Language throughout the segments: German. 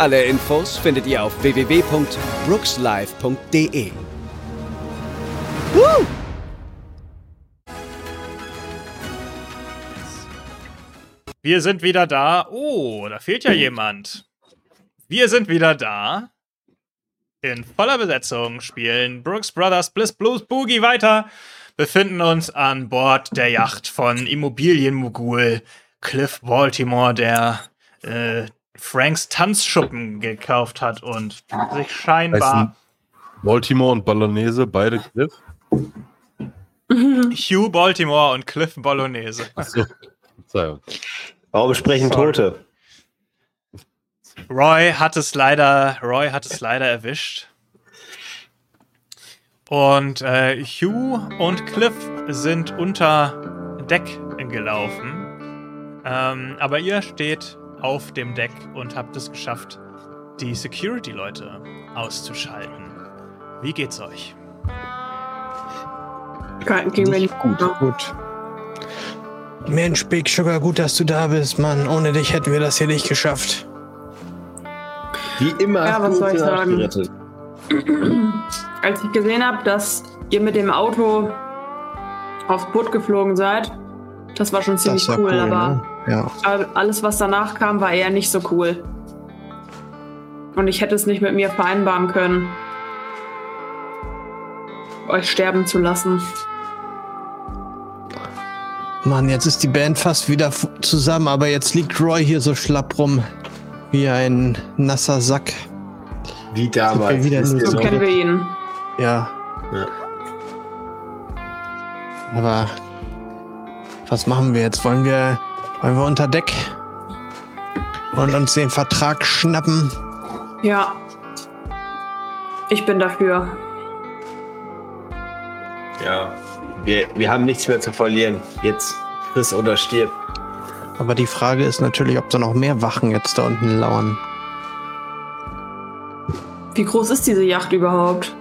Alle Infos findet ihr auf www.brookslive.de. Woo! Wir sind wieder da. Oh, da fehlt ja jemand. Wir sind wieder da. In voller Besetzung spielen Brooks Brothers Bliss Blues Boogie weiter. Befinden uns an Bord der Yacht von Immobilienmogul Cliff Baltimore, der äh, Franks Tanzschuppen gekauft hat und sich scheinbar. Baltimore und Bolognese, beide Cliff. Hugh Baltimore und Cliff Bolognese. Achso. Warum sprechen Sorry. Tote? Roy hat es leider, Roy hat es leider erwischt. Und äh, Hugh und Cliff sind unter Deck gelaufen. Ähm, aber ihr steht auf dem Deck und habt es geschafft, die Security-Leute auszuschalten. Wie geht's euch? Nicht gut. Gut. Mensch, Big Sugar, gut, dass du da bist, Mann. Ohne dich hätten wir das hier nicht geschafft. Wie immer Ja, was soll ich sagen? Als ich gesehen habe, dass ihr mit dem Auto aufs Boot geflogen seid, das war schon ziemlich das war cool, cool, aber ne? Ja. aber alles, was danach kam, war eher nicht so cool. Und ich hätte es nicht mit mir vereinbaren können, euch sterben zu lassen. Mann, jetzt ist die Band fast wieder zusammen, aber jetzt liegt Roy hier so schlapp rum. Wie ein nasser Sack. Wie damals. Wieder So kennen wir ihn. Ja. Ja. Aber was machen wir jetzt? Wollen wir, wollen wir unter Deck und uns den Vertrag schnappen? Ja. Ich bin dafür. Ja. Wir, wir haben nichts mehr zu verlieren. Jetzt friss oder stirb. Aber die Frage ist natürlich, ob da noch mehr Wachen jetzt da unten lauern. Wie groß ist diese Yacht überhaupt?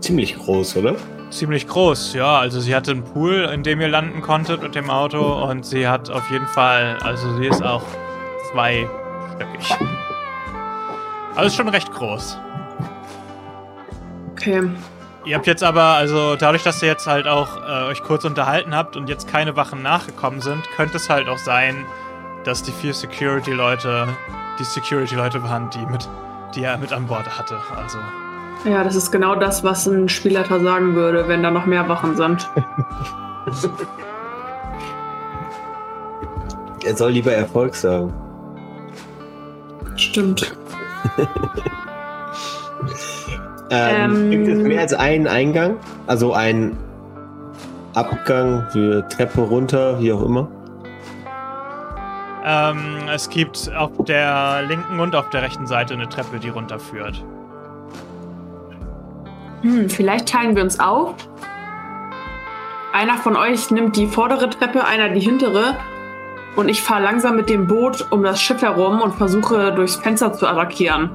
Ziemlich groß, oder? Ziemlich groß, ja. Also sie hatte einen Pool, in dem ihr landen konntet mit dem Auto und sie hat auf jeden Fall, also sie ist auch zweistöckig. Also schon recht groß. Okay. Ihr habt jetzt aber, also dadurch, dass ihr jetzt halt auch äh, euch kurz unterhalten habt und jetzt keine Wachen nachgekommen sind, könnte es halt auch sein, dass die vier Security-Leute die Security-Leute waren, die mit, die er mit an Bord hatte. Also Ja, das ist genau das, was ein Spielleiter sagen würde, wenn da noch mehr Wachen sind. Er soll lieber Erfolg sagen. Stimmt. Ähm, Ähm. gibt es mehr als einen Eingang? Also einen Abgang für Treppe runter, wie auch immer? ähm, es gibt auf der linken und auf der rechten Seite eine Treppe, die runterführt. Hm, vielleicht teilen wir uns auf. Einer von euch nimmt die vordere Treppe, einer die hintere. Und ich fahre langsam mit dem Boot um das Schiff herum und versuche durchs Fenster zu attackieren.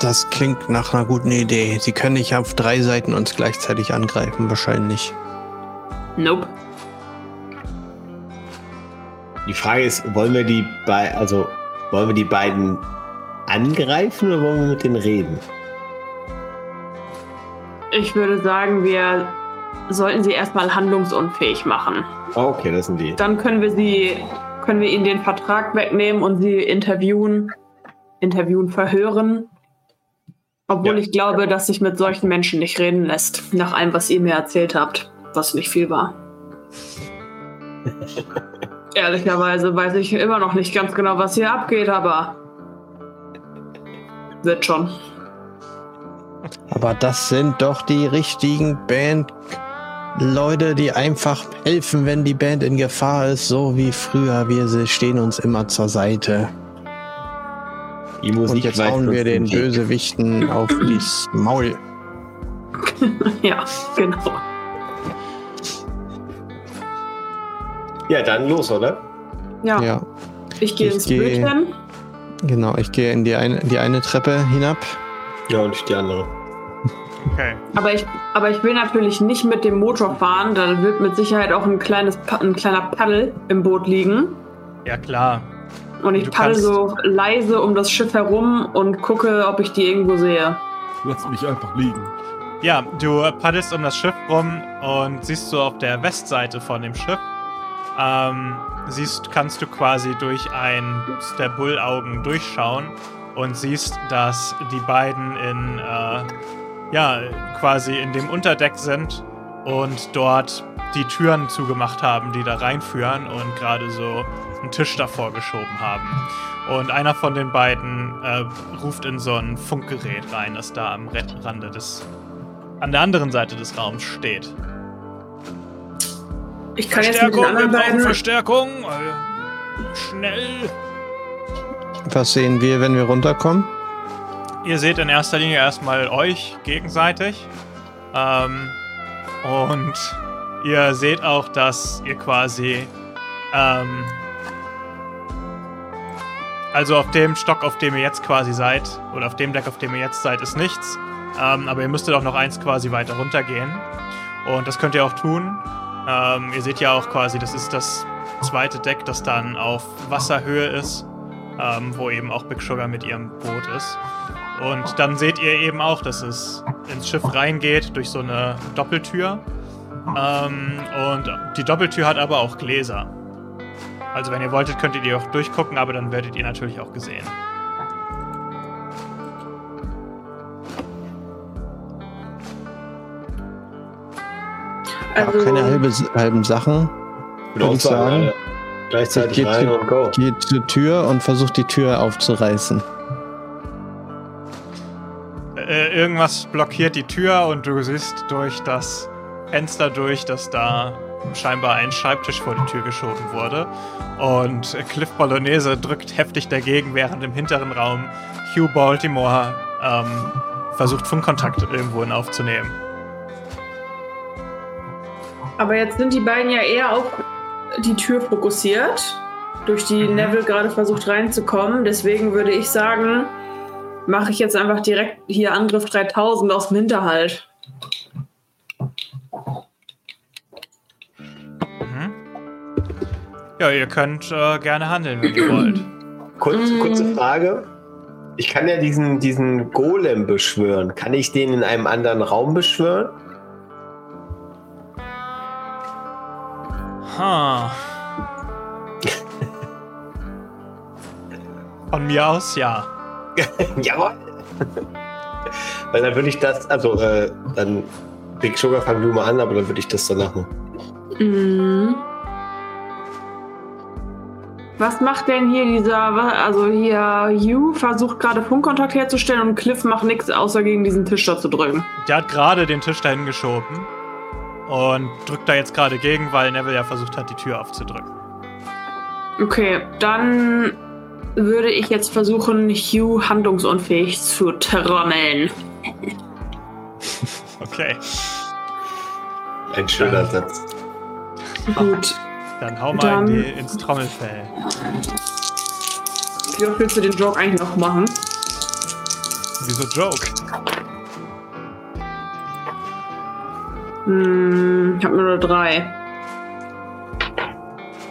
Das klingt nach einer guten Idee. Sie können nicht auf drei Seiten uns gleichzeitig angreifen, wahrscheinlich. Nope. Die Frage ist, wollen wir die bei, also wollen wir die beiden angreifen oder wollen wir mit denen reden? Ich würde sagen, wir sollten sie erstmal handlungsunfähig machen. Okay, das sind die. Dann können wir sie, können wir ihnen den Vertrag wegnehmen und sie interviewen, interviewen, verhören. Obwohl Ja. ich glaube, dass sich mit solchen Menschen nicht reden lässt, nach allem, was ihr mir erzählt habt, was nicht viel war. Ehrlicherweise weiß ich immer noch nicht ganz genau, was hier abgeht, aber wird schon. Aber das sind doch die richtigen Band Leute, die einfach helfen, wenn die Band in Gefahr ist, so wie früher. Wir stehen uns immer zur Seite. Die Musik Und jetzt hauen wir den Weg. Bösewichten auf das Maul. Ja, genau. Ja, dann los, oder? Ja, Ja, ich gehe ins geh- Bötchen. Genau. Ich gehe in die eine, die eine Treppe hinab. Ja, und ich die andere. Okay. Aber ich, aber ich will natürlich nicht mit dem Motor fahren. Da wird mit Sicherheit auch ein, kleines, ein kleiner Paddel im Boot liegen. Ja, klar. Und ich Du paddel kannst- so leise um das Schiff herum und gucke, ob ich die irgendwo sehe. Lass mich einfach liegen. Ja, du paddelst um das Schiff rum und siehst so auf der Westseite von dem Schiff, ähm, siehst, kannst du quasi durch ein der Bullaugen durchschauen und siehst, dass die beiden in, äh, ja, quasi in dem Unterdeck sind und dort die Türen zugemacht haben, die da reinführen und gerade so einen Tisch davor geschoben haben. Und einer von den beiden äh, ruft in so ein Funkgerät rein, das da am Rande des an der anderen Seite des Raums steht. Ich kann jetzt mit den anderen beiden. Verstärkung. Äh, schnell. Was sehen wir, wenn wir runterkommen? Ihr seht in erster Linie erstmal euch gegenseitig. Ähm, und ihr seht auch, dass ihr quasi. Ähm, also auf dem Stock, auf dem ihr jetzt quasi seid, oder auf dem Deck, auf dem ihr jetzt seid, ist nichts. Ähm, aber ihr müsstet auch noch eins quasi weiter runtergehen. Und das könnt ihr auch tun. Ähm, ihr seht ja auch quasi, das ist das zweite Deck, das dann auf Wasserhöhe ist, ähm, wo eben auch Big Sugar mit ihrem Boot ist. Und dann seht ihr eben auch, dass es ins Schiff reingeht durch so eine Doppeltür. Ähm, und die Doppeltür hat aber auch Gläser. Also wenn ihr wolltet, könntet ihr auch durchgucken, aber dann werdet ihr natürlich auch gesehen. Ja, Also, keine halbe, halben Sachen. Würde Würde ich sagen. alle Gleichzeitig Geht rein und go. Geht zur Tür und versucht die Tür aufzureißen. Äh, irgendwas blockiert die Tür und du siehst durch das Fenster durch, dass da scheinbar ein Schreibtisch vor die Tür geschoben wurde. Und Cliff Bolognese drückt heftig dagegen, während im hinteren Raum Hugh Baltimore ähm, versucht, Funkkontakt irgendwohin aufzunehmen. Aber jetzt sind die beiden ja eher auf die Tür fokussiert, durch die Mhm. Neville gerade versucht reinzukommen. Deswegen würde ich sagen, mache ich jetzt einfach direkt hier Angriff 3000 aus dem Hinterhalt. Mhm. Ja, ihr könnt äh, gerne handeln, wenn ihr wollt. Kurz, kurze Frage. Ich kann ja diesen, diesen Golem beschwören. Kann ich den in einem anderen Raum beschwören? Ha. Von mir aus ja. Jawohl. Weil dann würde ich das, also äh, dann Big Sugar fangen wir mal an, aber dann würde ich das danach machen. Mhm. Was macht denn hier dieser, also hier Hugh versucht gerade Funkkontakt herzustellen und Cliff macht nichts, außer gegen diesen Tisch da zu drücken. Der hat gerade den Tisch dahin geschoben und drückt da jetzt gerade gegen, weil Neville ja versucht hat, die Tür aufzudrücken. Okay, dann würde ich jetzt versuchen, Hugh handlungsunfähig zu trommeln. Okay, Ein schöner Satz. Gut. dann hau mal Dann- in die, ins Trommelfell. Wie oft willst du den Joke eigentlich noch machen? Wieso Joke? Hm, ich habe nur drei.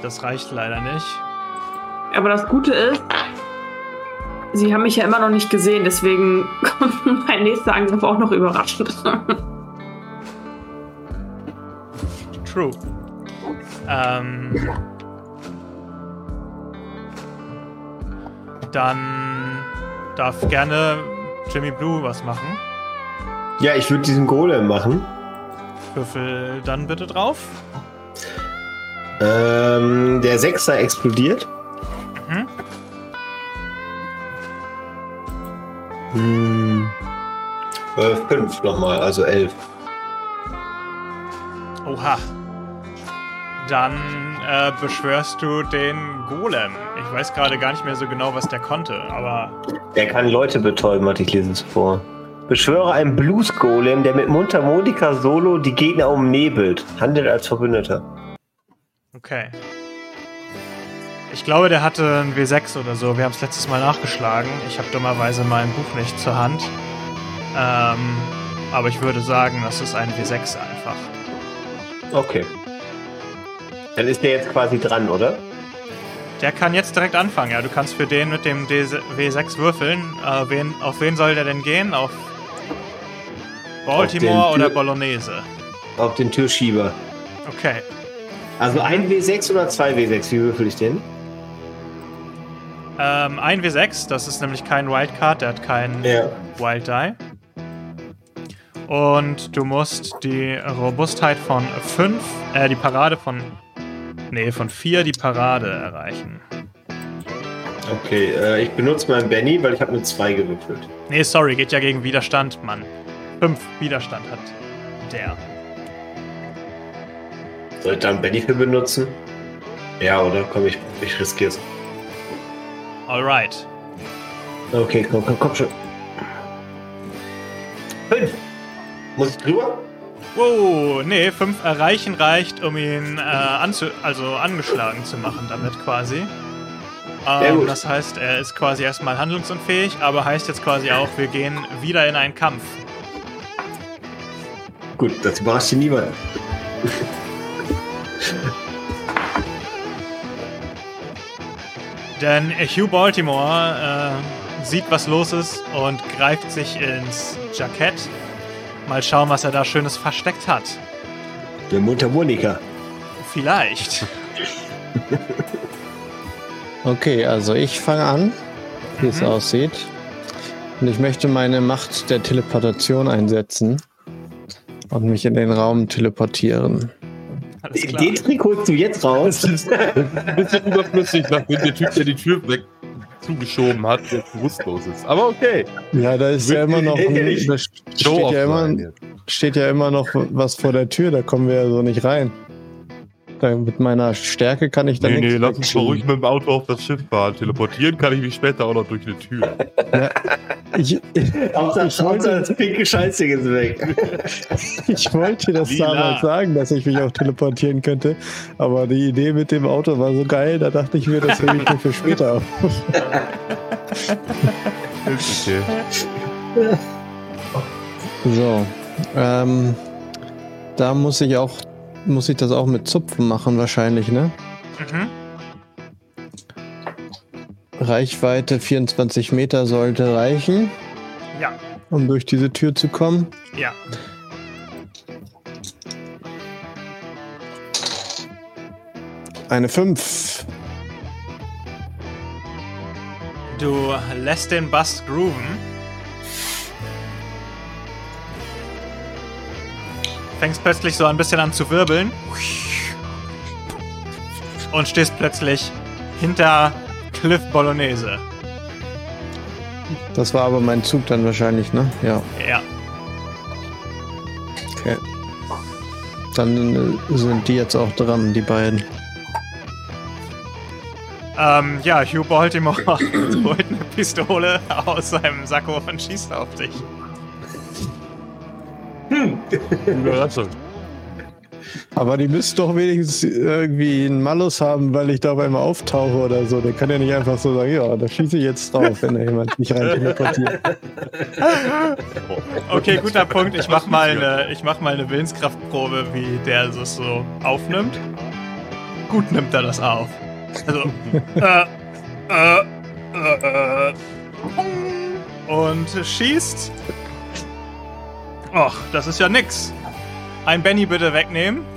Das reicht leider nicht. Aber das Gute ist, sie haben mich ja immer noch nicht gesehen, deswegen kommt mein nächster Angriff auch noch überraschend. True. Ähm. Dann darf gerne Jimmy Blue was machen. Ja, ich würde diesen Golem machen. Würfel dann bitte drauf. Ähm, der Sechser explodiert. Mhm. Hm. Äh, fünf nochmal, also elf. Oha. Dann äh, beschwörst du den Golem. Ich weiß gerade gar nicht mehr so genau, was der konnte, aber Der kann Leute betäuben, hatte ich lesen zuvor. Beschwöre einen Blues-Golem, der mit Mundharmonika Solo die Gegner umnebelt. Handelt als Verbündeter. okay. Ich glaube, der hatte ein W6 oder so. Wir haben es letztes Mal nachgeschlagen. Ich habe dummerweise mein Buch nicht zur Hand. Ähm, aber ich würde sagen, das ist ein W6 einfach. Okay. Dann ist der jetzt quasi dran, oder? Der kann jetzt direkt anfangen, ja. Du kannst für den mit dem D W6 würfeln. Äh, wen, auf wen soll der denn gehen? Auf Baltimore oder Bolognese? Auf den Türschieber. Okay. Also ein W6 oder zwei W6? Wie würfel ich den? Ähm, ein W6, das ist nämlich kein Wildcard, der hat keinen Ja. Wild Die. Und du musst die Robustheit von 5, äh, die Parade von. Nee, von 4 die Parade erreichen. Okay, äh, ich benutze meinen Benny, weil ich habe eine 2 gewürfelt. Nee, sorry, geht ja gegen Widerstand, Mann. 5 Widerstand hat der. Soll ich da einen Benny für benutzen? Ja, oder? Komm, ich, ich riskiere es. Alright. Okay, komm, komm, komm schon. Fünf. Muss ich drüber? Wow, nee, 5 erreichen reicht, um ihn äh, anzu also angeschlagen zu machen, damit quasi. Ähm, das heißt, er ist quasi erstmal handlungsunfähig, aber heißt jetzt quasi auch, wir gehen wieder in einen Kampf. Gut, das überrascht hier niemand. Denn Hugh Baltimore äh, sieht, was los ist und greift sich ins Jackett. Mal schauen, was er da Schönes versteckt hat. Der Mundharmonika. Vielleicht. Okay, also ich fange an, wie es Mhm. aussieht. Und ich möchte meine Macht der Teleportation einsetzen und mich in den Raum teleportieren. Den Trick holst du jetzt raus. Das ist ein bisschen überflüssig, nachdem der Typ, der die Tür weg zugeschoben hat, jetzt bewusstlos ist. Aber okay. Ja, da ist ja immer noch, ein, da steht ja, immer, steht ja immer noch was vor der Tür, da kommen wir ja so nicht rein. Mit meiner Stärke kann ich da Nee, nee, lass uns ruhig mit dem Auto auf das Schiff fahren. Teleportieren kann ich mich später auch noch durch eine Tür. Ich, Hauptsache, Ich wollte- Hauptsache das pinke Scheißding ist weg. ich wollte das Lila. damals sagen, dass ich mich auch teleportieren könnte, aber die Idee mit dem Auto war so geil, da dachte ich mir, das hebe ich mir für später auf. Okay. So, ähm, da muss ich auch, muss ich das auch mit Zupfen machen wahrscheinlich, ne? Mhm. Reichweite 24 Meter sollte reichen, Ja, um durch diese Tür zu kommen. ja. Eine 5. Du lässt den Bass grooven. Fängst plötzlich so ein bisschen an zu wirbeln. Und stehst plötzlich hinter Cliff Bolognese. Das war aber mein Zug dann wahrscheinlich, ne? Ja, Ja. okay. Dann äh, sind die jetzt auch dran, die beiden. Ähm, ja, Hugh Baltimore holt eine Pistole aus seinem Sakko und schießt auf dich. Überraschung. Aber die müssten doch wenigstens irgendwie einen Malus haben, weil ich da auf einmal auftauche oder so. Der kann ja nicht einfach so sagen, ja, da schieße ich jetzt drauf, wenn da jemand mich rein teleportiert. Okay, guter Punkt. Ich mach mal eine, ich mach mal eine Willenskraftprobe, wie der das so aufnimmt. Gut nimmt er das auf. Also, äh, äh, äh, äh, und schießt. Och, das ist ja nix. Ein Benny bitte wegnehmen.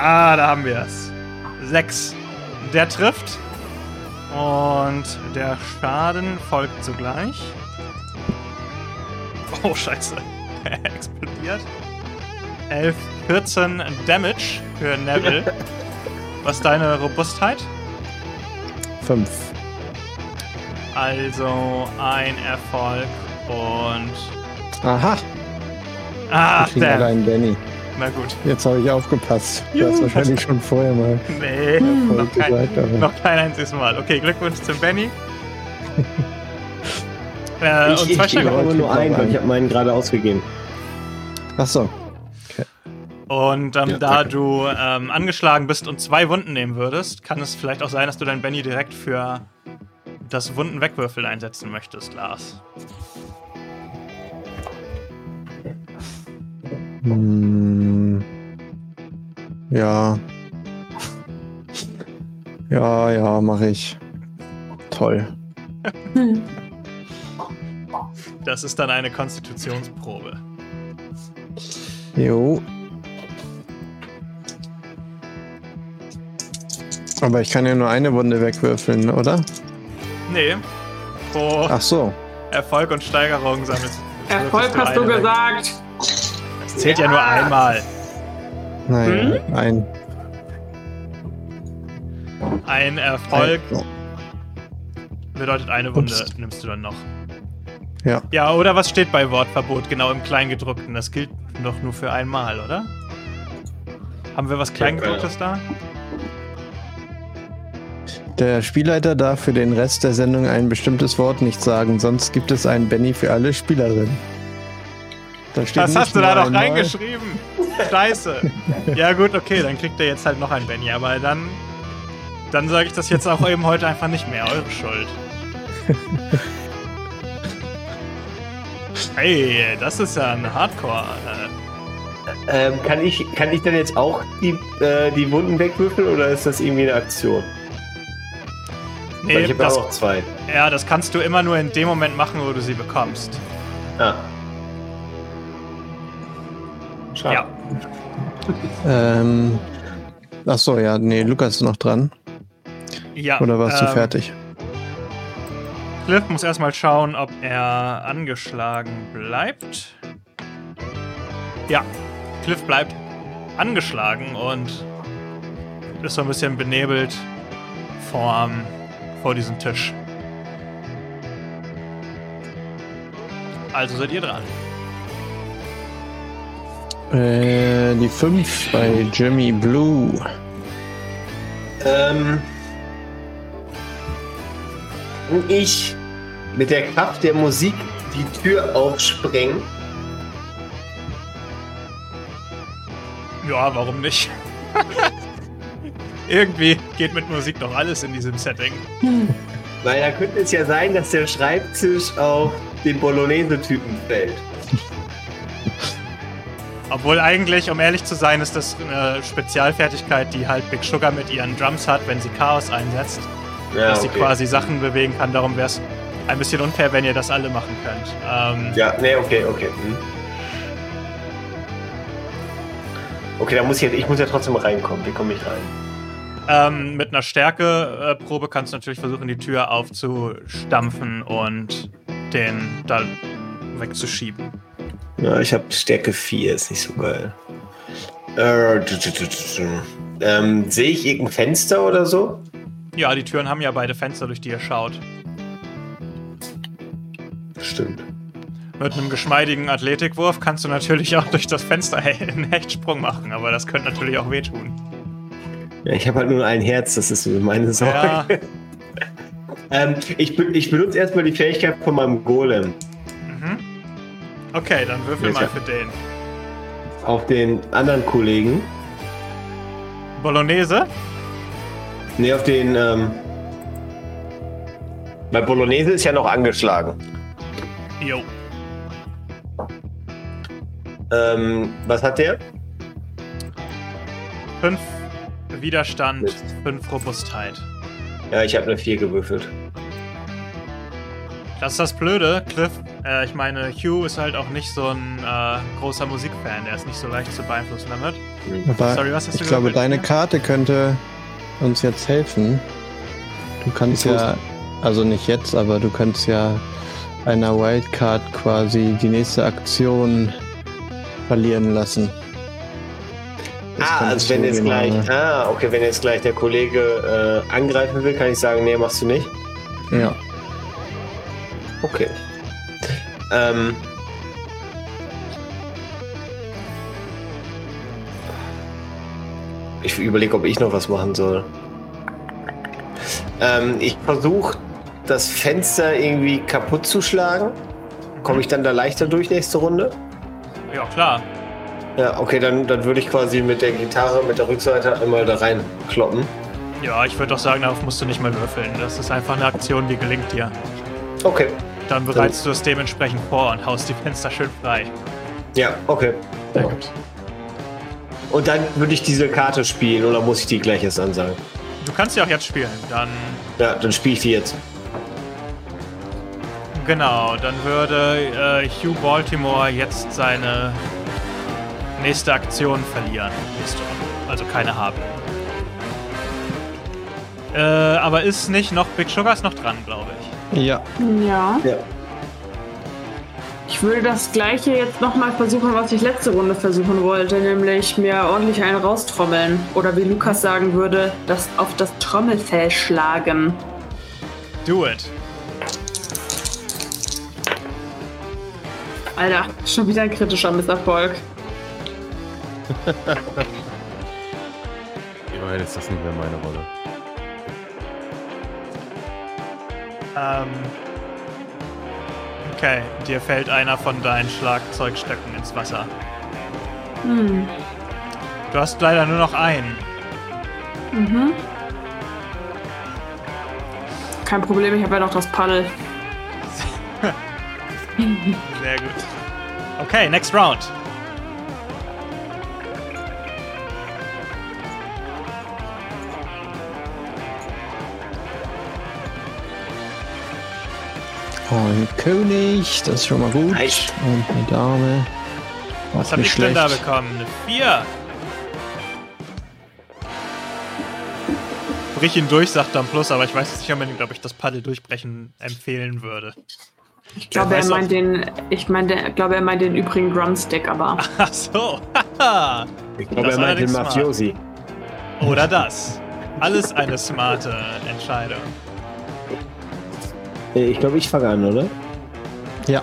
Ah, da haben wir es. Sechs. Der trifft. Und der Schaden folgt zugleich. Oh, scheiße. Er explodiert. 11, 14 Damage für Neville. Was ist deine Robustheit? 5. Also ein Erfolg und Aha. Ah, Wir kriegen alle damn. einen Benny. Na gut. Jetzt habe ich aufgepasst. Du hast Juhu. wahrscheinlich schon vorher mal Nee, noch kein, gesagt, aber noch kein einziges Mal. Okay, Glückwunsch zum Benny. äh, ich und ich zwei gebe Steiger. aber nur einen, weil ich habe meinen gerade ausgegeben. Ach so. Und ähm, Ja, da danke. du ähm, angeschlagen bist und zwei Wunden nehmen würdest, kann es vielleicht auch sein, dass du deinen Benny direkt für das Wunden wegwürfeln einsetzen möchtest, Lars. Hm. Ja. Ja, ja, mache ich. Toll. Das ist dann eine Konstitutionsprobe. Jo. Aber ich kann ja nur eine Wunde wegwürfeln, oder? Nee. Pro Ach so. Erfolg und Steigerung sammelst Erfolg hast du gesagt. Das zählt ja, nur einmal. Nein, Hm? ein. Ein Erfolg Ein- bedeutet eine Wunde Ups. nimmst du dann noch. Ja. Ja, oder was steht bei Wortverbot genau im Kleingedruckten? Das gilt doch nur für einmal, oder? Haben wir was Kleingedrucktes da? Der Spielleiter darf für den Rest der Sendung ein bestimmtes Wort nicht sagen, sonst gibt es einen Benny für alle Spielerinnen. Da steht Was hast du da noch reingeschrieben? Scheiße. ja gut, okay, dann kriegt er jetzt halt noch ein Benny, aber dann dann sage ich das jetzt auch eben heute einfach nicht mehr. Eure Schuld. Hey, das ist ja ein Hardcore. Äh, Ähm, kann, ich, kann ich dann jetzt auch die, äh, die Wunden wegwürfeln oder ist das irgendwie eine Aktion? Nee, ich habe ja das, auch noch zwei. ja, das kannst du immer nur in dem Moment machen, wo du sie bekommst. Ah. Schade. Ja. Ähm, ach so, ja, nee, Lukas ist noch dran. Ja. Oder warst du ähm, fertig? Cliff muss erstmal schauen, ob er angeschlagen bleibt. Ja, Cliff bleibt angeschlagen und ist so ein bisschen benebelt vor, vor diesem Tisch. Also seid ihr dran. Äh, die 5 bei Jimmy Blue. Ähm, ich mit der Kraft der Musik die Tür aufsprengen. Ja, warum nicht? Irgendwie geht mit Musik doch alles in diesem Setting. Weil da könnte es ja sein, dass der Schreibtisch auf den Bolognese-Typen fällt. Obwohl eigentlich, um ehrlich zu sein, ist das eine Spezialfertigkeit, die halt Big Sugar mit ihren Drums hat, wenn sie Chaos einsetzt. Ja, dass sie okay. quasi Sachen bewegen kann. Darum wäre es ein bisschen unfair, wenn ihr das alle machen könnt. Ähm, Ja, nee, okay, okay. Hm. Okay, da muss ich, jetzt- ich muss ja trotzdem reinkommen. Wie komme ich rein? Ähm, mit einer Stärke-Probe kannst du natürlich versuchen, die Tür aufzustampfen und den da wegzuschieben. Ja, ich habe Stärke 4, ist nicht so geil. Äh, ähm, Sehe ich irgendein Fenster oder so? Ja, die Türen haben ja beide Fenster, durch die ihr schaut. Stimmt. Mit einem geschmeidigen Athletikwurf kannst du natürlich auch durch das Fenster einen Hechtsprung machen, aber das könnte natürlich auch wehtun. Ja, ich habe halt nur ein Herz, das ist meine Sorge. Ja, Ähm, ich, ich benutze erstmal die Fähigkeit von meinem Golem mhm. Okay, dann würfel mal für den. auf den anderen Kollegen. Bolognese? Ne, auf den. Ähm, bei Bolognese ist ja noch angeschlagen. Jo. Ähm, was hat der? 5 Widerstand, Mist. 5 Robustheit. Ja, ich habe eine 4 gewürfelt. Das ist das Blöde, Cliff. Äh, ich meine, Hugh ist halt auch nicht so ein äh, großer Musikfan. Er ist nicht so leicht zu beeinflussen damit. Aber Sorry, was hast du ich glaube, deine Karte könnte uns jetzt helfen. Du kannst Ich ja, also nicht jetzt, aber du kannst ja einer Wildcard quasi die nächste Aktion verlieren lassen ah, also wenn jetzt gleich, ah, okay, wenn jetzt gleich der Kollege äh, angreifen will, kann ich sagen, nee, machst du nicht. Ja. Okay. Ähm. Ich überlege, ob ich noch was machen soll. Ähm, ich versuche, das Fenster irgendwie kaputt zu schlagen. Komme ich dann da leichter durch nächste Runde? Ja, klar. Ja, okay, dann, dann würde ich quasi mit der Gitarre, mit der Rückseite einmal da rein kloppen. Ja, ich würde doch sagen, darauf musst du nicht mal würfeln. Das ist einfach eine Aktion, die gelingt dir. Okay. Dann bereitest du es dementsprechend vor und haust die Fenster schön frei. Ja, okay. Sehr gut. Und dann würde ich diese Karte spielen oder muss ich die gleich erst ansagen? Du kannst sie auch jetzt spielen. Dann, Ja, dann spiele ich die jetzt. genau, dann würde äh, Hugh Baltimore jetzt seine nächste Aktion verlieren. Also keine haben. Äh, aber ist nicht noch Big Sugar ist noch dran, glaube ich. Ja. Ja. Ja. Ich würde das gleiche jetzt nochmal versuchen, was ich letzte Runde versuchen wollte, nämlich mir ordentlich einen raustrommeln. Oder wie Lukas sagen würde, das auf das Trommelfell schlagen. Do it. Alter, schon wieder ein kritischer Misserfolg. Immerhin ist das nicht mehr meine Rolle. Ähm. Okay, dir fällt einer von deinen Schlagzeugstöcken ins Wasser. Hm. Du hast leider nur noch einen. Mhm. Kein Problem, ich habe ja noch das Paddel. Sehr gut. Okay, next round. Ein König, das ist schon mal gut. Nice. Und eine Dame. Was Auch hab nicht ich denn da schlecht. bekommen? Eine 4. Brich ihn durch, sagt dann Plus, aber ich weiß jetzt nicht unbedingt, ob ich das Paddel durchbrechen empfehlen würde. Ich glaube, er meint den, ich meine, glaube, er meint den übrigen Drumstick, aber Ach so. Ich glaube, er meint den smart. Mafiosi. Oder das. Alles eine smarte Entscheidung. Äh, Ich glaube, ich fange an, oder? Ja.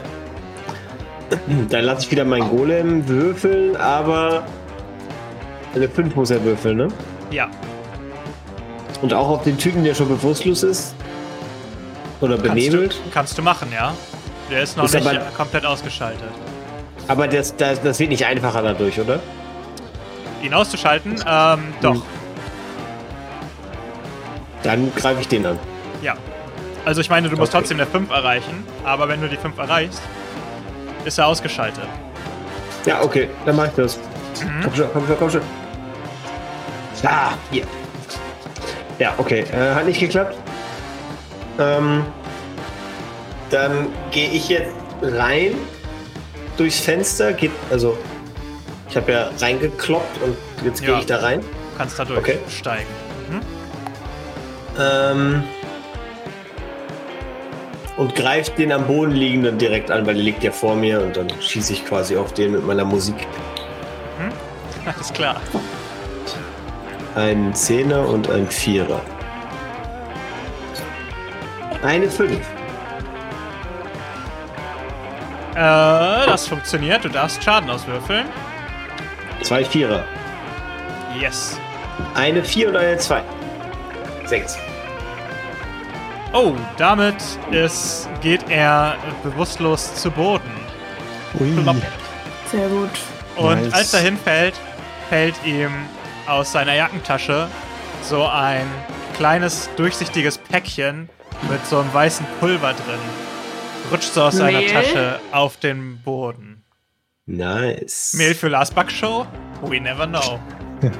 Dann lasse ich wieder meinen Golem würfeln, aber eine 5 muss er würfeln, ne? Ja, Und auch auf den Typen, der schon bewusstlos ist? Oder kannst du, benebelt? kannst du machen, ja. Der ist noch Ist nicht aber- komplett ausgeschaltet. Aber das, das, das wird nicht einfacher dadurch, oder? Ihn auszuschalten? Ähm, doch. Dann greife ich den an. Also ich meine, du musst Okay. trotzdem eine 5 erreichen, aber wenn du die 5 erreichst, ist er ausgeschaltet. Ja, okay, dann mach ich das. Mhm. Komm schon, komm schon, komm schon. Ah, hier. Ja, okay, äh, hat nicht geklappt. Ähm, dann gehe ich jetzt rein durchs Fenster. Geht, also, ich habe ja reingekloppt und jetzt gehe Ja. ich da rein. Du kannst da Okay. durchsteigen. Mhm. Ähm, und greife den am Boden liegenden direkt an, weil der liegt ja vor mir und dann schieße ich quasi auf den mit meiner Musik. Alles klar. Ein Zehner und ein Vierer. Eine Fünf. Äh, das funktioniert. Du darfst Schaden auswürfeln. Zwei Vierer. Yes. Eine Vier und eine Zwei. Sechs. Oh, damit ist, geht er bewusstlos zu Boden. Ui. Plopp. sehr gut. Und Nice. als er hinfällt, fällt ihm aus seiner Jackentasche so ein kleines, durchsichtiges Päckchen mit so einem weißen Pulver drin. Rutscht so aus seiner Mehl? Tasche auf den Boden. Nice. Mehl für Last Buck Show? We never know.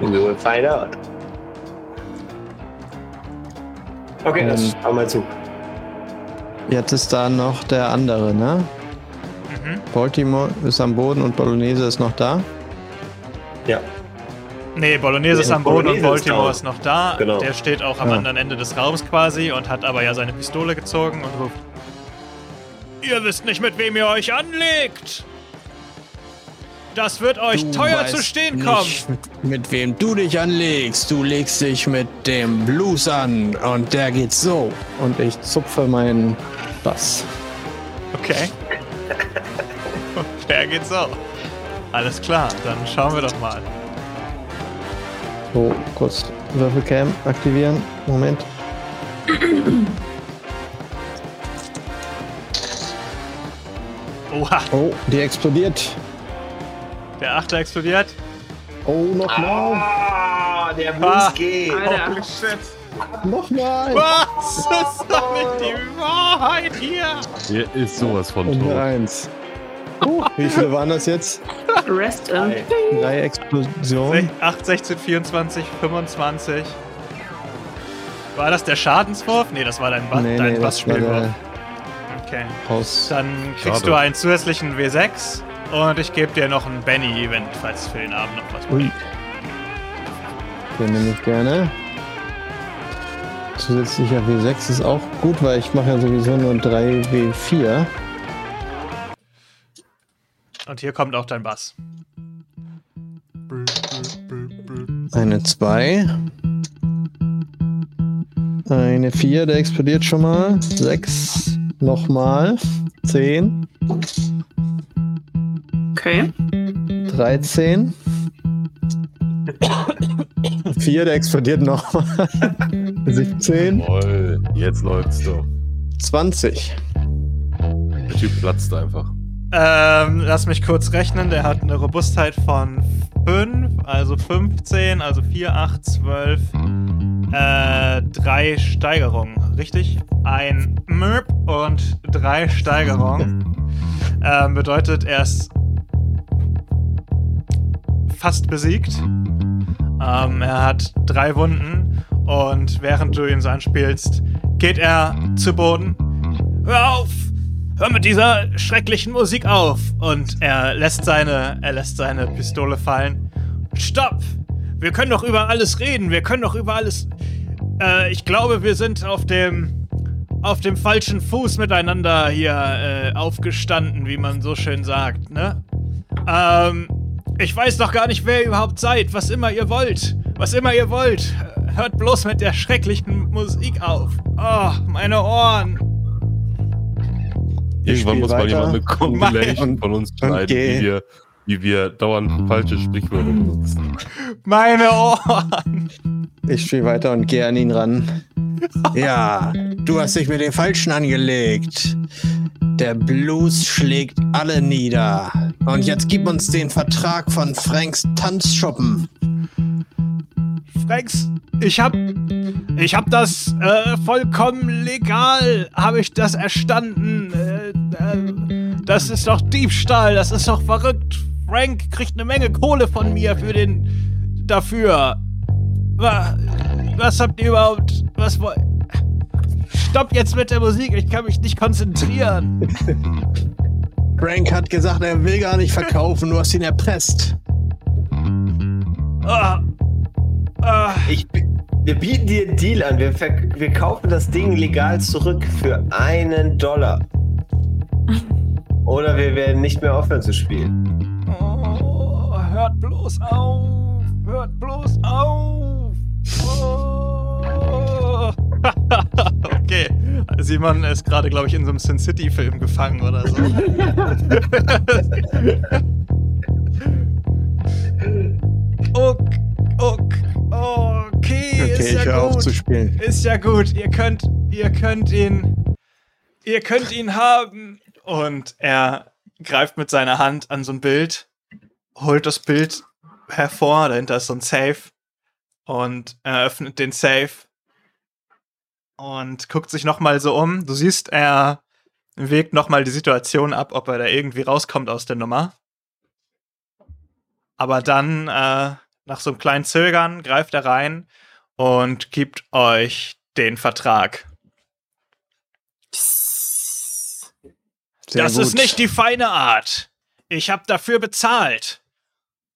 We will find out. Okay, das Ähm. war mein Zug. Jetzt ist da noch der andere, ne? Mhm. Baltimore ist am Boden und Bolognese ist noch da. Ja. Nee, Bolognese ist am Boden und Bolognese ist Baltimore down. ist noch da. Genau. Der steht auch am Ah. anderen Ende des Raums quasi und hat aber ja seine Pistole gezogen und ruft: Ihr wisst nicht, mit wem ihr euch anlegt! Das wird euch Du teuer weißt zu stehen nicht, kommen! Mit, mit wem du dich anlegst. Du legst dich mit dem Blues an und der geht so. Und ich zupfe meinen Bass. Okay. Der geht so. Alles klar, dann schauen wir doch mal. So, kurz Würfelcam aktivieren. Moment. Oha, Oh, die explodiert. Der Achter explodiert. Oh, nochmal. Ah, der Ah. muss gehen. Alter. Holy shit. Nochmal. Was? Das ist doch nicht die Wahrheit hier. Der ist sowas von Und tot. Eins. Oh, wie viele waren das jetzt? Rest in. Drei Explosionen. 8, 16, 24, 25. War das der Schadenswurf? Nee, das war dein, Ba- Nee, dein nee, Bassspielwurf. Okay. Dann kriegst Schade. du einen zusätzlichen W6 und ich gebe dir noch ein Benny-Event, falls für den Abend noch was Ui. Den nehme ich gerne. Zusätzlicher W6 ist auch gut, weil ich mache ja sowieso nur 3 W4. Und hier kommt auch dein Bass. Eine 2. Eine 4, der explodiert schon mal. 6. Nochmal. 10. Okay. 13. 4, der explodiert nochmal. 17. Jawohl, jetzt läuft's doch. 20. Der Typ platzt einfach. Ähm, lass mich kurz rechnen. Der hat eine Robustheit von 5, also 15, also 4, 8, 12. Äh, drei Steigerungen, richtig? Ein Möb und drei Steigerungen. ähm, bedeutet, er ist fast besiegt. Ähm, er hat drei Wunden und während du ihn so anspielst, geht er zu Boden. Hör auf! Hör mit dieser schrecklichen Musik auf! Und er lässt seine, er lässt seine Pistole fallen. Stopp! Wir können doch über alles reden. Wir können doch über alles. Äh, ich glaube, wir sind auf dem auf dem falschen Fuß miteinander hier äh, aufgestanden, wie man so schön sagt, ne? Ähm, ich weiß doch gar nicht, wer ihr überhaupt seid, was immer ihr wollt. Was immer ihr wollt. Hört bloß mit der schrecklichen Musik auf. Oh, meine Ohren. Ich Irgendwann muss mal weiter. jemand eine Compilation von uns schneiden, geh. wie wir, wie wir dauernd falsche Sprichwörter benutzen. Meine Ohren. Ich spiele weiter und gehe an ihn ran. Ja, du hast dich mit dem Falschen angelegt. Der Blues schlägt alle nieder. Und jetzt gib uns den Vertrag von Franks Tanzschuppen. Franks, ich hab. Ich hab das äh, vollkommen legal, habe ich das erstanden. Äh, äh, das ist doch Diebstahl, das ist doch verrückt. Frank kriegt eine Menge Kohle von mir für den. dafür. Wa- Was habt ihr überhaupt. Was wollt. Stopp jetzt mit der Musik, ich kann mich nicht konzentrieren. Frank hat gesagt, er will gar nicht verkaufen, du hast ihn erpresst. Ah. Ah. Ich, wir bieten dir einen Deal an. Wir, wir kaufen das Ding legal zurück für einen Dollar. Oder wir werden nicht mehr aufhören zu spielen. Oh, hört bloß auf! Hört bloß auf! Oh. okay, Simon ist gerade, glaube ich, in so einem Sin City-Film gefangen oder so. ok, ok, okay, ist Okay, ich ja auf gut. zu spielen. Ist ja gut, ihr könnt, ihr könnt ihn, ihr könnt ihn haben. Und er greift mit seiner Hand an so ein Bild, holt das Bild hervor, dahinter ist so ein Safe und er öffnet den Safe und guckt sich nochmal so um. Du siehst, er wägt nochmal die Situation ab, ob er da irgendwie rauskommt aus der Nummer. Aber dann, äh, nach so einem kleinen Zögern, greift er rein und gibt euch den Vertrag. Sehr das gut. ist nicht die feine Art. Ich habe dafür bezahlt.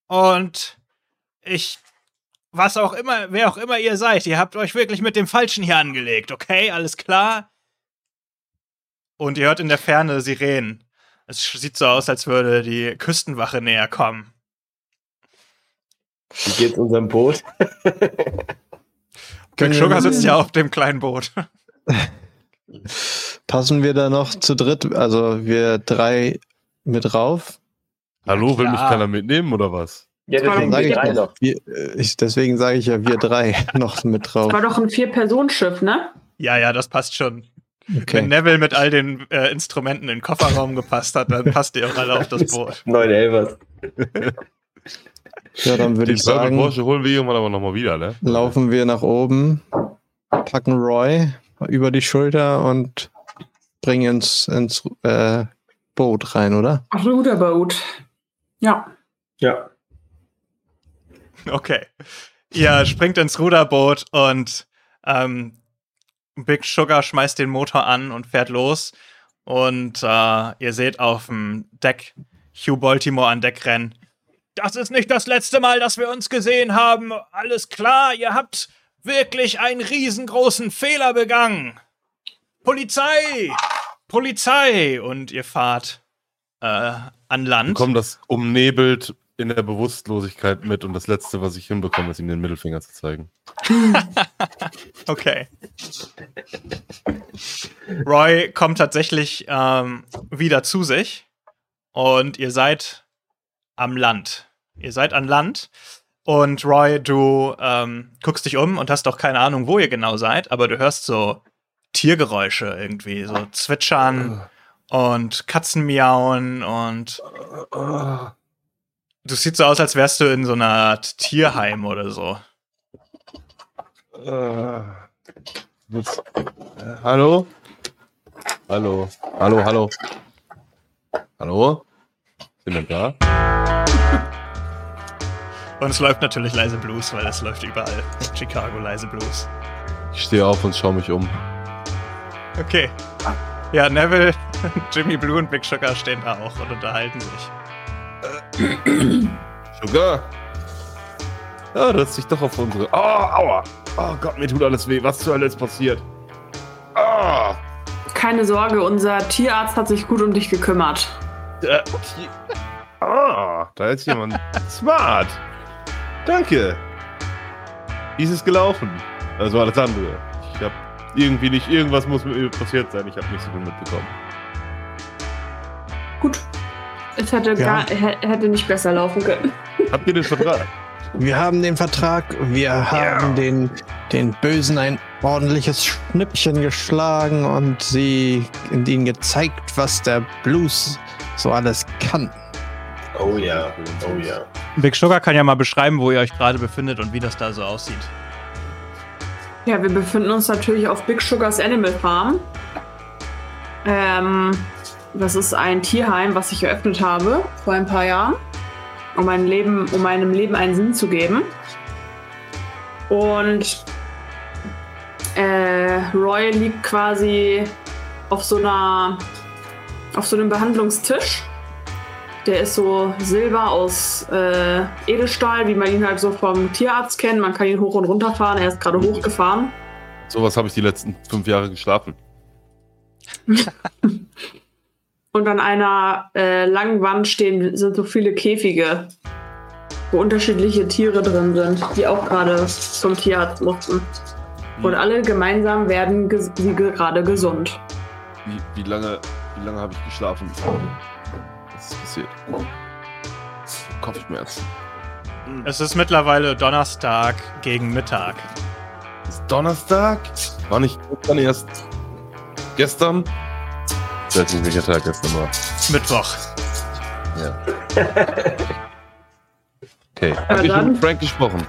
Und ich, was auch immer, wer auch immer ihr seid, ihr habt euch wirklich mit dem Falschen hier angelegt, okay? Alles klar? Und ihr hört in der Ferne Sirenen. Es sieht so aus, als würde die Küstenwache näher kommen. Wie geht's unserem Boot? Wir- Sugar sitzt ja auf dem kleinen Boot. Passen wir da noch zu dritt, also wir drei mit rauf? Hallo, will mich keiner mitnehmen oder was? Ja, Das deswegen doch Sag wir ich drei doch. noch. Wir, äh, ich, deswegen sage ich ja wir drei noch mit drauf. War doch ein Vier-Personen-Schiff, ne? Ja, ja, das passt schon. Wenn Okay. Neville mit all den äh, Instrumenten in den Kofferraum gepasst hat, dann passt ihr auch alle auf das Boot. 9 Elvers. Ja, dann würde ich sagen, Porsche holen wir irgendwann aber nochmal wieder, ne? laufen wir nach oben, packen Roy über die Schulter und bringen uns ins äh, Boot rein, oder? Ruderboot. Ja. Ja. Okay. Ihr springt ins Ruderboot und ähm, Big Sugar schmeißt den Motor an und fährt los. Und äh, ihr seht auf dem Deck Hugh Baltimore an Deck rennen. Das ist nicht das letzte Mal, dass wir uns gesehen haben. Alles klar, ihr habt wirklich einen riesengroßen Fehler begangen. Polizei! Polizei! Und ihr fahrt äh, an Land. Bekommen das umnebelt in der Bewusstlosigkeit mit und das Letzte, was ich hinbekomme, ist ihm den Mittelfinger zu zeigen. Okay. Roy kommt tatsächlich ähm, wieder zu sich und ihr seid am Land. Ihr seid an Land und Roy, du ähm, guckst dich um und hast doch keine Ahnung, wo ihr genau seid, aber du hörst so Tiergeräusche irgendwie, so Zwitschern und Katzen miauen und du siehst so aus, als wärst du in so einer Art Tierheim oder so. Äh, was- äh, hallo? Hallo? Hallo, hallo? Hallo? Sind wir da? Und es läuft natürlich leise Blues, weil es läuft überall. Chicago leise Blues. Ich stehe auf und schaue mich um. Okay. Ja, Neville, Jimmy Blue und Big Sugar stehen da auch und unterhalten sich. Sugar! Ja, du hast dich doch auf unsere. Oh, aua! Oh Gott, mir tut alles weh. Was zur Hölle ist passiert? Ah! Keine Sorge, unser Tierarzt hat sich gut um dich gekümmert. Äh, ah, da ist jemand smart. Danke. Wie ist es gelaufen? Also alles andere. Ich hab irgendwie nicht, irgendwas muss mir passiert sein. Ich habe nicht so viel mitbekommen. Gut. Es hätte, Ja. gar, hä- hätte nicht besser laufen können. Habt ihr den Vertrag? Wir haben den Vertrag, wir haben den, den Bösen ein ordentliches Schnippchen geschlagen und sie ihnen gezeigt, was der Blues so alles kann. Oh ja. Oh ja. Big Sugar kann ja mal beschreiben, wo ihr euch gerade befindet und wie das da so aussieht. Ja, wir befinden uns natürlich auf Big Sugars Animal Farm. Ähm, das ist ein Tierheim, was ich eröffnet habe vor ein paar Jahren, um, mein Leben, um meinem Leben einen Sinn zu geben. Und äh, Roy liegt quasi auf so einer, auf so einem Behandlungstisch. Der ist so Silber aus äh, Edelstahl, wie man ihn halt so vom Tierarzt kennt. Man kann ihn hoch und runter fahren. Er ist gerade hochgefahren. Sowas habe ich die letzten fünf Jahre geschlafen. Und an einer äh, langen Wand stehen sind so viele Käfige, wo unterschiedliche Tiere drin sind, die auch gerade zum Tierarzt mussten. Und alle gemeinsam werden ges sie gerade gesund. Wie, wie lange, wie lange habe ich geschlafen? Was ist passiert? Kopfschmerzen. Es ist mittlerweile Donnerstag gegen Mittag. Ist Donnerstag? War nicht gestern erst gestern? Ich weiß nicht, welcher Tag gestern war. Mittwoch. Ja. Okay. Hab ich mit Frank gesprochen?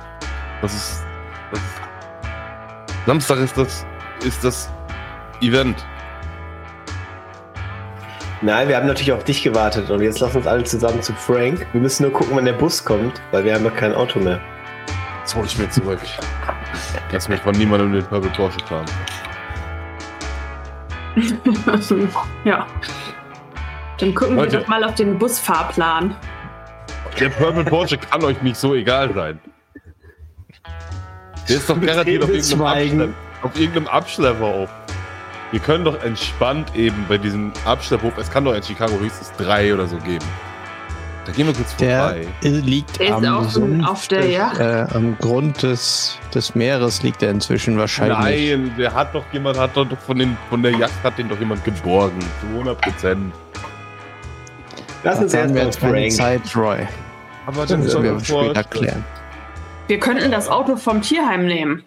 Was ist, was ist. Samstag ist das, ist das Event. Nein, wir haben natürlich auf dich gewartet und jetzt lass uns alle zusammen zu Frank. Wir müssen nur gucken, wann der Bus kommt, weil wir haben ja kein Auto mehr. Das hole ich mir zurück. Lass mich von niemandem den Purple Porsche fahren. ja. Dann gucken Leute. wir doch mal auf den Busfahrplan. Der Purple Porsche kann euch nicht so egal sein. Der ist doch garantiert auf irgendeinem, auf irgendeinem Abschlepper auf. Wir können doch entspannt eben bei diesem Abschlepphof, es kann doch in Chicago höchstens drei oder so geben. Da gehen wir kurz Der vorbei. liegt Der ist am, auch Sumpf auf der Yacht. Äh, am Grund des, des Meeres liegt er inzwischen wahrscheinlich. Nein, der hat doch jemand, hat doch von, den, von der Yacht hat den doch jemand geborgen. Zu 100 Prozent. Dafür haben erst wir jetzt keine Frank. Zeit, Roy. Aber Das müssen wir ist später klären. Wir könnten das Auto vom Tierheim nehmen.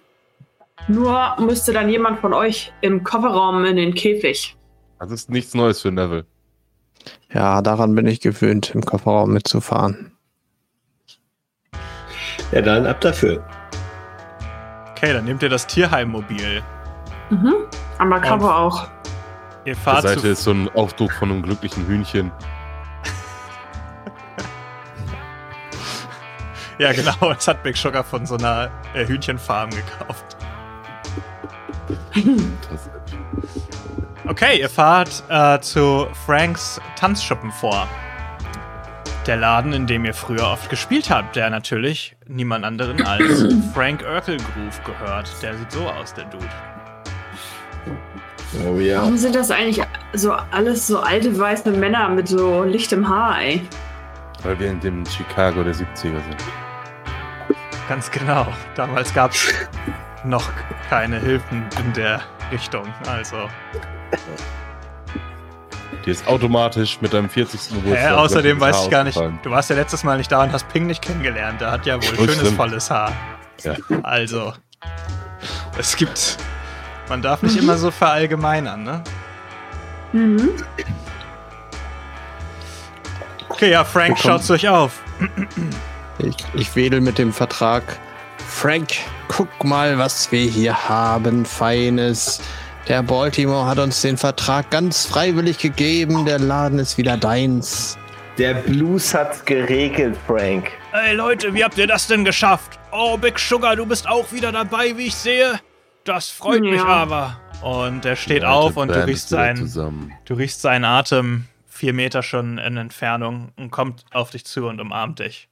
Nur müsste dann jemand von euch im Kofferraum in den Käfig. Das ist nichts Neues für Neville. Ja, daran bin ich gewöhnt, im Kofferraum mitzufahren. Ja, dann ab dafür. Okay, dann nehmt ihr das Tierheimmobil. Mhm. Undercover Und- auch. Ihr Auf der fahrt Seite zu, ist so ein Aufdruck von einem glücklichen Hühnchen. Ja, genau. Das hat Big Sugar von so einer äh, Hühnchenfarm gekauft. Das, Okay, ihr fahrt äh, zu Franks Tanzschuppen vor. Der Laden, in dem ihr früher oft gespielt habt, der natürlich niemand anderen als Frank Urkelgroove gehört. Der sieht so aus, der Dude. Oh ja. Warum sind das eigentlich so alles so alte weiße Männer mit so lichtem Haar, ey? weil wir in dem Chicago der 70er sind. Ganz genau. Damals gab es noch keine Hilfen in der Richtung. Also, Die ist automatisch mit deinem 40. Geburtstag. äh, außerdem weiß ich gar nicht. Du warst ja letztes Mal nicht da und hast Ping nicht kennengelernt. Der hat ja wohl schönes, stimmt. volles Haar. Ja. Also, es gibt. Man darf nicht immer so verallgemeinern, ne? Mhm. Okay, ja, Frank, schaut's euch auf. Ich, ich wedel mit dem Vertrag. Frank, guck mal, was wir hier haben. Feines. Der Baltimore hat uns den Vertrag ganz freiwillig gegeben. Der Laden ist wieder deins. Der Blues hat's geregelt, Frank. Ey Leute, wie habt ihr das denn geschafft? Oh, Big Sugar, du bist auch wieder dabei, wie ich sehe. Das freut mich Ja. aber. Und er steht Die auf und du riechst, seinen, du riechst seinen Atem vier Meter schon in Entfernung und kommt auf dich zu und umarmt dich.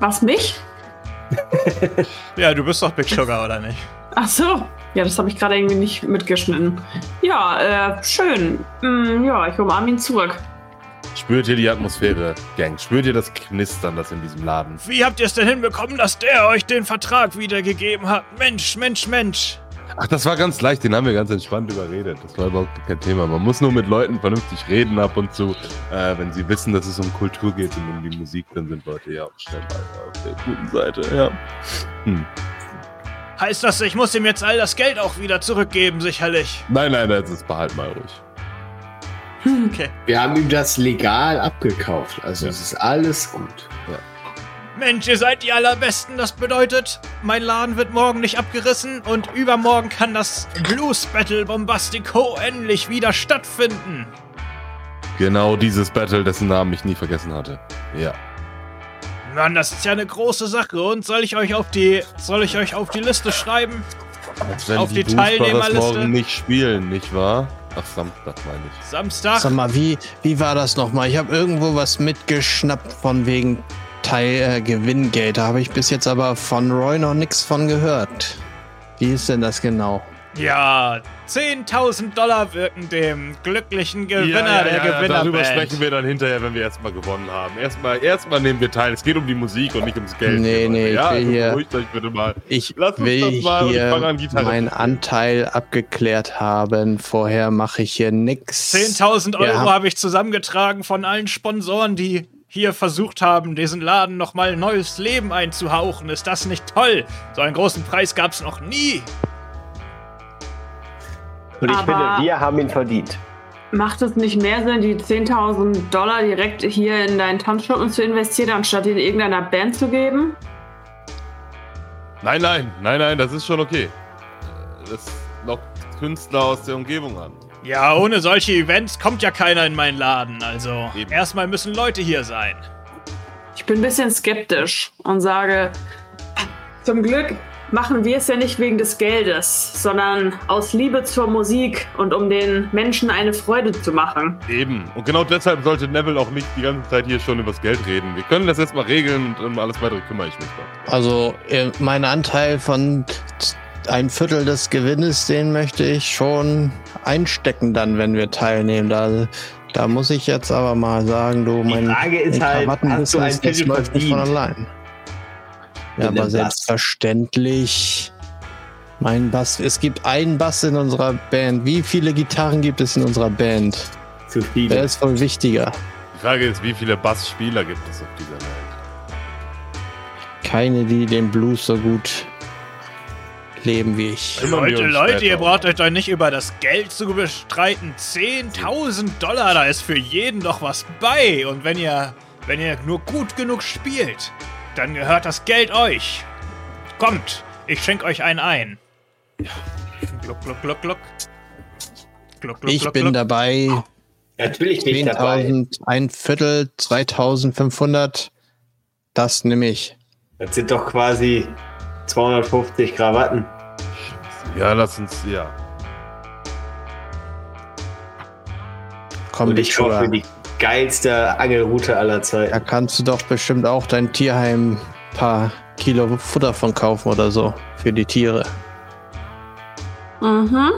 Was, mich? Ja, du bist doch Big Sugar, oder nicht? Ach so. Ja, das habe ich gerade irgendwie nicht mitgeschnitten. Ja, äh, schön. Mm, ja, ich umarme ihn zurück. Spürt ihr die Atmosphäre, Gang? Spürt ihr das Knistern, das in diesem Laden? Wie habt ihr es denn hinbekommen, dass der euch den Vertrag wiedergegeben hat? Mensch, Mensch, Mensch. Ach, das war ganz leicht, den haben wir ganz entspannt überredet. Das war überhaupt kein Thema. Man muss nur mit Leuten vernünftig reden ab und zu. Äh, wenn sie wissen, dass es um Kultur geht und um die Musik, dann sind Leute ja auch schnell mal auf der guten Seite, ja. Hm. Heißt das, ich muss ihm jetzt all das Geld auch wieder zurückgeben, sicherlich? Nein, nein, das ist behalt mal ruhig. Okay. Wir haben ihm das legal abgekauft. Also Ja. es ist alles gut. Mensch, ihr seid die Allerbesten. Das bedeutet, mein Laden wird morgen nicht abgerissen und übermorgen kann das Blues Battle Bombastico endlich wieder stattfinden. Genau dieses Battle, dessen Namen ich nie vergessen hatte. Ja. Mann, das ist ja eine große Sache. Und soll ich euch auf die, soll ich euch auf die Liste schreiben? Als wenn Auf die Brothers Teilnehmerliste. morgen nicht spielen, nicht wahr? Ach, Samstag meine ich. Samstag? Sag mal, wie, wie war das nochmal? Ich habe irgendwo was mitgeschnappt von wegen Teil äh, Gewinngeld. Da habe ich bis jetzt aber von Roy noch nichts von gehört. Wie ist denn das genau? Ja, 10.000 Dollar wirken dem glücklichen Gewinner der Darüber Gewinnerband. sprechen wir dann hinterher, wenn wir erstmal gewonnen haben. Erstmal, erstmal nehmen wir teil. Es geht um die Musik und nicht ums Geld. Nee, nee, ich ja, will also hier- beruhigt euch bitte mal. Ich Lass uns will das mal und ich an, hier meinen. Anteil abgeklärt haben. Vorher mache ich hier nix. 10.000 Euro Ja. habe ich zusammengetragen von allen Sponsoren, die hier versucht haben, diesen Laden nochmal neues Leben einzuhauchen. Ist das nicht toll? So einen großen Preis gab es noch nie. Und ich Aber- finde, wir haben ihn verdient. Macht es nicht mehr Sinn, die 10.000 Dollar direkt hier in deinen Tanzschuppen zu investieren, anstatt in irgendeiner Band zu geben? Nein, nein, nein, nein, das ist schon okay. Das lockt Künstler aus der Umgebung an. Ja, ohne solche Events kommt ja keiner in meinen Laden. Also Eben. erstmal müssen Leute hier sein. Ich bin ein bisschen skeptisch und sage, zum Glück machen wir es ja nicht wegen des Geldes, sondern aus Liebe zur Musik und um den Menschen eine Freude zu machen. Eben. Und genau deshalb sollte Neville auch nicht die ganze Zeit hier schon über das Geld reden. Wir können das jetzt mal regeln und um alles weitere kümmere ich mich dann. Also, äh, mein Anteil von ein Viertel des Gewinnes, den möchte ich schon einstecken dann, wenn wir teilnehmen. Da, da muss ich jetzt aber mal sagen, du, mein Frage ist halt, hast du ein Krawattenbusiness, das Viertel läuft nicht von verdient? allein. Ja, aber selbstverständlich. Mein Bass. Es gibt einen Bass in unserer Band. Wie viele Gitarren gibt es in unserer Band? Zu Wer viele. ist wohl wichtiger? Frage ist, wie viele Bassspieler gibt es auf dieser Welt? Keine, die den Blues so gut leben wie ich. Leute, Leute, ihr braucht euch doch nicht über das Geld zu bestreiten. 10.000 Dollar, da ist für jeden doch was bei. Und wenn ihr, wenn ihr nur gut genug spielt, dann gehört das Geld euch. Kommt, ich schenke euch einen ein. Gluck, gluck, gluck, gluck. Gluck, gluck, Ich gluck, bin gluck. dabei. Natürlich bin ich dabei. 10.000, ein Viertel, 2.500. Das nehme ich. Das sind doch quasi 250 Krawatten. Ja, lass uns, ja. Komm, Und ich hoffe, die geilste Angelroute aller Da Zeiten. kannst du doch bestimmt auch dein Tierheim ein paar Kilo Futter von kaufen oder so. Für die Tiere. Mhm.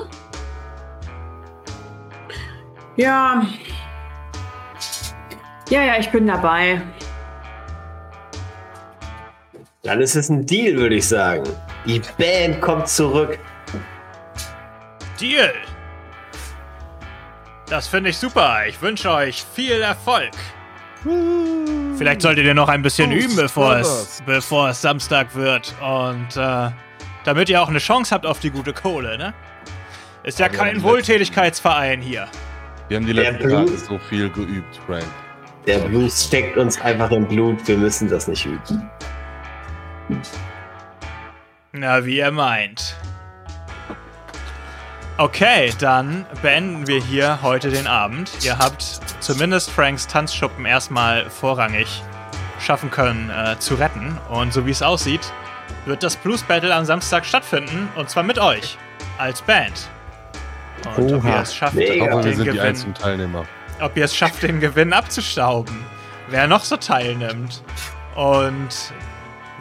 Ja. Ja, ja, ich bin dabei. Dann ist es ein Deal, würde ich sagen. Die Band kommt zurück. Deal. Das finde ich super. Ich wünsche euch viel Erfolg. Vielleicht solltet ihr noch ein bisschen Ghost üben, bevor es, bevor es Samstag wird. Und äh, damit ihr auch eine Chance habt auf die gute Kohle, ne? Ist ja haben kein Wohltätigkeitsverein hier. Wir haben die letzten Tage Blut. so viel geübt, Frank. Der Blues steckt uns einfach im Blut. Wir müssen das nicht üben. Na, wie ihr meint. Okay, dann beenden wir hier heute den Abend. Ihr habt zumindest Franks Tanzschuppen erstmal vorrangig schaffen können äh, zu retten. Und so wie es aussieht, wird das Blues Battle am Samstag stattfinden. Und zwar mit euch. Als Band. Und ob Oha. ihr es schafft, Mega. Den Gewinn, ob ihr es schafft, den Gewinn abzustauben. Wer noch so teilnimmt. Und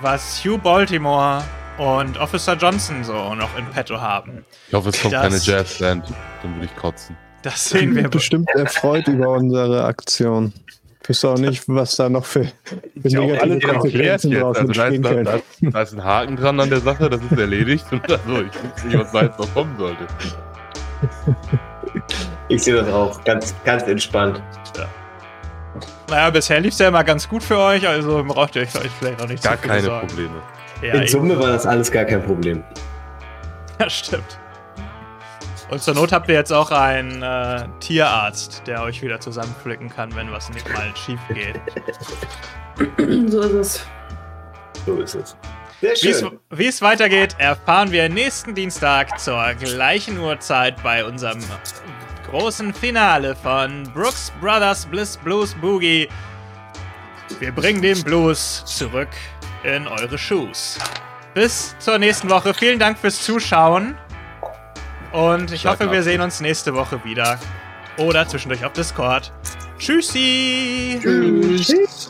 was Hugh Baltimore und Officer Johnson so noch in petto haben. Ich hoffe, es kommt Das- keine Jazzband. Dann würde ich kotzen. Das sehen wir. bestimmt erfreut über unsere Aktion. Ich wüsste auch nicht, was da noch für, für Ja, negative Konsequenzen draus Also da, ist, da, können. da, ist, da ist ein Haken dran an der Sache, das ist erledigt. Und also, ich weiß nicht, was da jetzt noch kommen sollte. Ich sehe das auch ganz, ganz entspannt. Naja, bisher lief es ja immer ganz gut für euch, also braucht ihr euch vielleicht noch nicht Gar keine. Probleme. Ja, In eben. Summe war das alles gar kein Problem. ja, stimmt. Und zur Not habt ihr jetzt auch einen äh, Tierarzt, der euch wieder zusammenflicken kann, wenn was nicht mal schief geht. So ist es. So ist es. Sehr Wie es- schön. Wie es weitergeht, erfahren wir nächsten Dienstag zur gleichen Uhrzeit bei unserem großen Finale von Brooks Brothers Bliss Blues Boogie. Wir bringen den Blues zurück in eure Shoes. Bis zur nächsten Woche. Vielen Dank fürs Zuschauen. Und ich Schlag hoffe, wir sehen uns nächste Woche wieder. Oder zwischendurch auf Discord. Tschüssi! Tschüss.